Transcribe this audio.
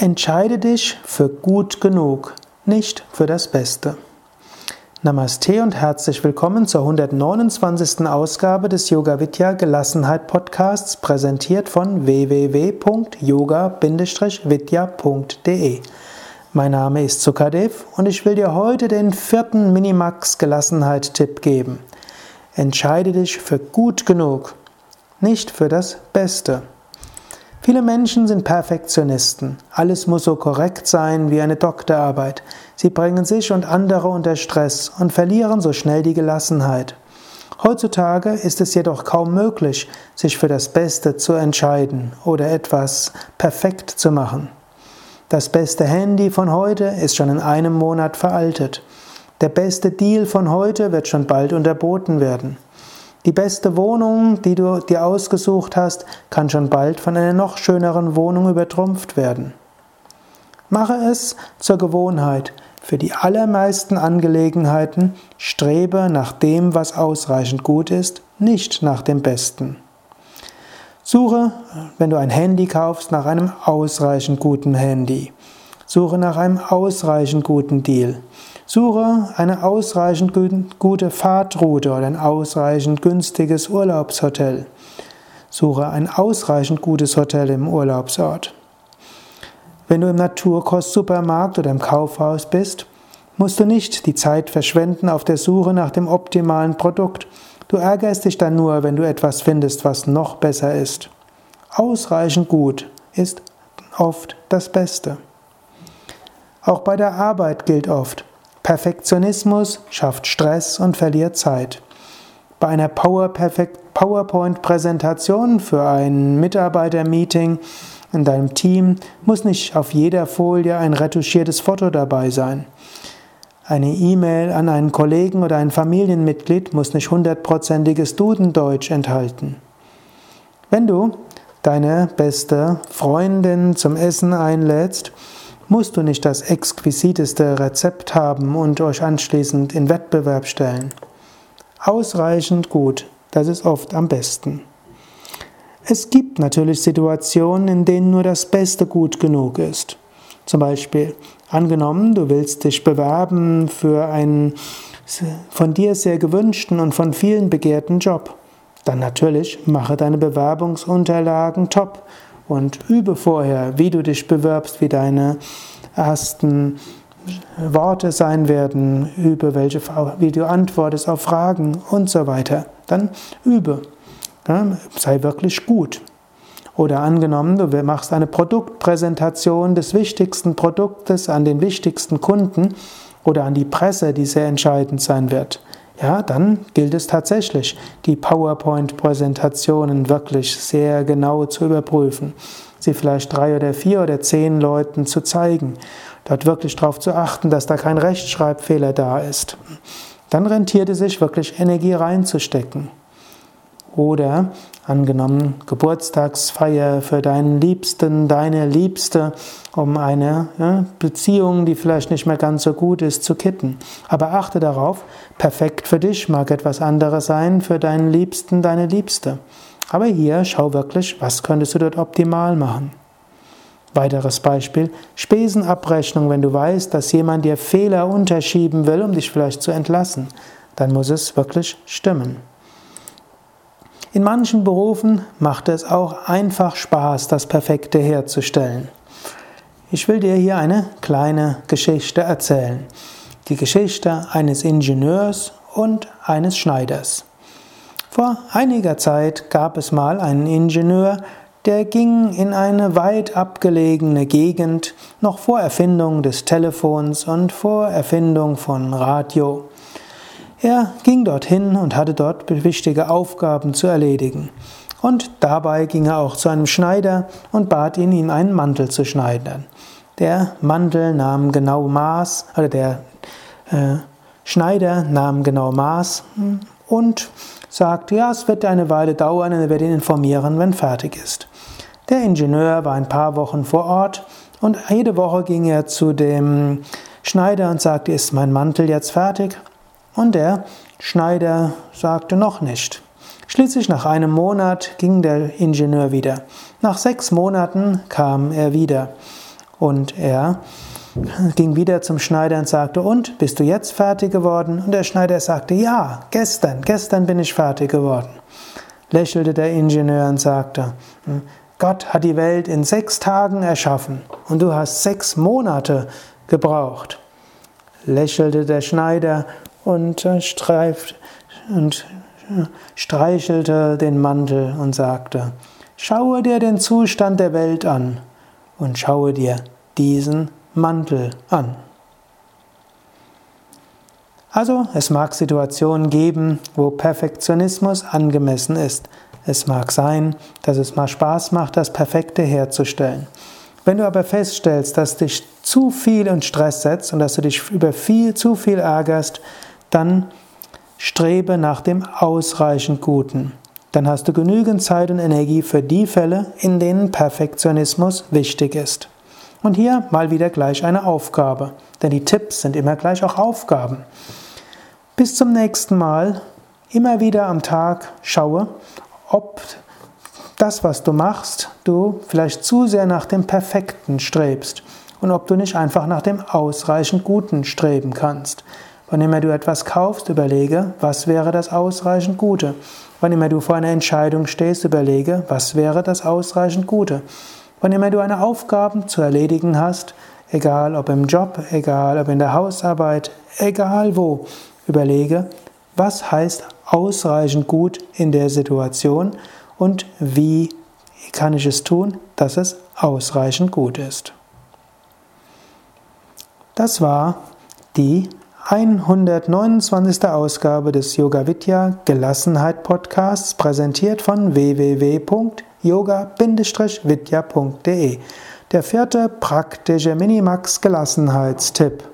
Entscheide dich für gut genug, nicht für das Beste. Namaste und herzlich willkommen zur 129. Ausgabe des Yoga Vidya Gelassenheit Podcasts, präsentiert von www.yoga-vidya.de. Mein Name ist Sukadev und ich will dir heute den vierten Minimax Gelassenheit Tipp geben. Entscheide dich für gut genug, nicht für das Beste. Viele Menschen sind Perfektionisten. Alles muss so korrekt sein wie eine Doktorarbeit. Sie bringen sich und andere unter Stress und verlieren so schnell die Gelassenheit. Heutzutage ist es jedoch kaum möglich, sich für das Beste zu entscheiden oder etwas perfekt zu machen. Das beste Handy von heute ist schon in einem Monat veraltet. Der beste Deal von heute wird schon bald unterboten werden. Die beste Wohnung, die du dir ausgesucht hast, kann schon bald von einer noch schöneren Wohnung übertrumpft werden. Mache es zur Gewohnheit. Für die allermeisten Angelegenheiten strebe nach dem, was ausreichend gut ist, nicht nach dem Besten. Suche, wenn du ein Handy kaufst, nach einem ausreichend guten Handy. Suche nach einem ausreichend guten Deal. Suche eine ausreichend gute Fahrtroute oder ein ausreichend günstiges Urlaubshotel. Suche ein ausreichend gutes Hotel im Urlaubsort. Wenn du im Naturkostsupermarkt oder im Kaufhaus bist, musst du nicht die Zeit verschwenden auf der Suche nach dem optimalen Produkt. Du ärgerst dich dann nur, wenn du etwas findest, was noch besser ist. Ausreichend gut ist oft das Beste. Auch bei der Arbeit gilt oft, Perfektionismus schafft Stress und verliert Zeit. Bei einer PowerPoint-Präsentation für ein Mitarbeitermeeting in deinem Team muss nicht auf jeder Folie ein retuschiertes Foto dabei sein. Eine E-Mail an einen Kollegen oder ein Familienmitglied muss nicht hundertprozentiges Dudendeutsch enthalten. Wenn du deine beste Freundin zum Essen einlädst, musst du nicht das exquisiteste Rezept haben und euch anschließend in Wettbewerb stellen. Ausreichend gut, das ist oft am besten. Es gibt natürlich Situationen, in denen nur das Beste gut genug ist. Zum Beispiel, angenommen, du willst dich bewerben für einen von dir sehr gewünschten und von vielen begehrten Job. Dann natürlich mache deine Bewerbungsunterlagen top und übe vorher, wie du dich bewirbst, wie deine ersten Worte sein werden, übe, welche, wie du antwortest auf Fragen und so weiter. Dann übe. Sei wirklich gut. Oder angenommen, du machst eine Produktpräsentation des wichtigsten Produktes an den wichtigsten Kunden oder an die Presse, die sehr entscheidend sein wird ja, dann gilt es tatsächlich, die PowerPoint-Präsentationen wirklich sehr genau zu überprüfen, sie vielleicht drei oder vier oder zehn Leuten zu zeigen, dort wirklich darauf zu achten, dass da kein Rechtschreibfehler da ist. Dann rentiert es sich wirklich Energie reinzustecken. Oder angenommen Geburtstagsfeier für deinen Liebsten, deine Liebste, um eine ja, Beziehung, die vielleicht nicht mehr ganz so gut ist, zu kitten. Aber achte darauf, perfekt für dich mag etwas anderes sein, für deinen Liebsten, deine Liebste. Aber hier schau wirklich, was könntest du dort optimal machen. Weiteres Beispiel, Spesenabrechnung, wenn du weißt, dass jemand dir Fehler unterschieben will, um dich vielleicht zu entlassen, dann muss es wirklich stimmen. In manchen Berufen macht es auch einfach Spaß, das Perfekte herzustellen. Ich will dir hier eine kleine Geschichte erzählen. Die Geschichte eines Ingenieurs und eines Schneiders. Vor einiger Zeit gab es mal einen Ingenieur, der ging in eine weit abgelegene Gegend, noch vor Erfindung des Telefons und vor Erfindung von Radio. Er ging dorthin und hatte dort wichtige Aufgaben zu erledigen. Und dabei ging er auch zu einem Schneider und bat ihn, ihm einen Mantel zu schneiden. Der Mantel nahm genau Maß, oder der äh, Schneider nahm genau Maß und sagte, ja, es wird eine Weile dauern und er wird ihn informieren, wenn fertig ist. Der Ingenieur war ein paar Wochen vor Ort und jede Woche ging er zu dem Schneider und sagte, ist mein Mantel jetzt fertig? Und der Schneider sagte noch nicht. Schließlich nach einem Monat ging der Ingenieur wieder. Nach sechs Monaten kam er wieder. Und er ging wieder zum Schneider und sagte, und, bist du jetzt fertig geworden? Und der Schneider sagte, ja, gestern, gestern bin ich fertig geworden. Lächelte der Ingenieur und sagte, hm, Gott hat die Welt in sechs Tagen erschaffen und du hast sechs Monate gebraucht. Lächelte der Schneider und, äh, streift, und äh, streichelte den Mantel und sagte, Schaue dir den Zustand der Welt an und schaue dir diesen Mantel an. Also es mag Situationen geben, wo Perfektionismus angemessen ist. Es mag sein, dass es mal Spaß macht, das Perfekte herzustellen. Wenn du aber feststellst, dass dich zu viel in Stress setzt und dass du dich über viel zu viel ärgerst, dann strebe nach dem ausreichend Guten. Dann hast du genügend Zeit und Energie für die Fälle, in denen Perfektionismus wichtig ist. Und hier mal wieder gleich eine Aufgabe, denn die Tipps sind immer gleich auch Aufgaben. Bis zum nächsten Mal, immer wieder am Tag schaue, ob das, was du machst, du vielleicht zu sehr nach dem Perfekten strebst und ob du nicht einfach nach dem ausreichend Guten streben kannst. Wann immer du etwas kaufst, überlege, was wäre das ausreichend Gute. Wann immer du vor einer Entscheidung stehst, überlege, was wäre das ausreichend Gute. Wann immer du eine Aufgabe zu erledigen hast, egal ob im Job, egal ob in der Hausarbeit, egal wo, überlege, was heißt ausreichend gut in der Situation und wie kann ich es tun, dass es ausreichend gut ist. Das war die 129. Ausgabe des Yoga Vidya Gelassenheit Podcasts, präsentiert von www.yoga-vidya.de. Der vierte praktische Minimax Gelassenheitstipp.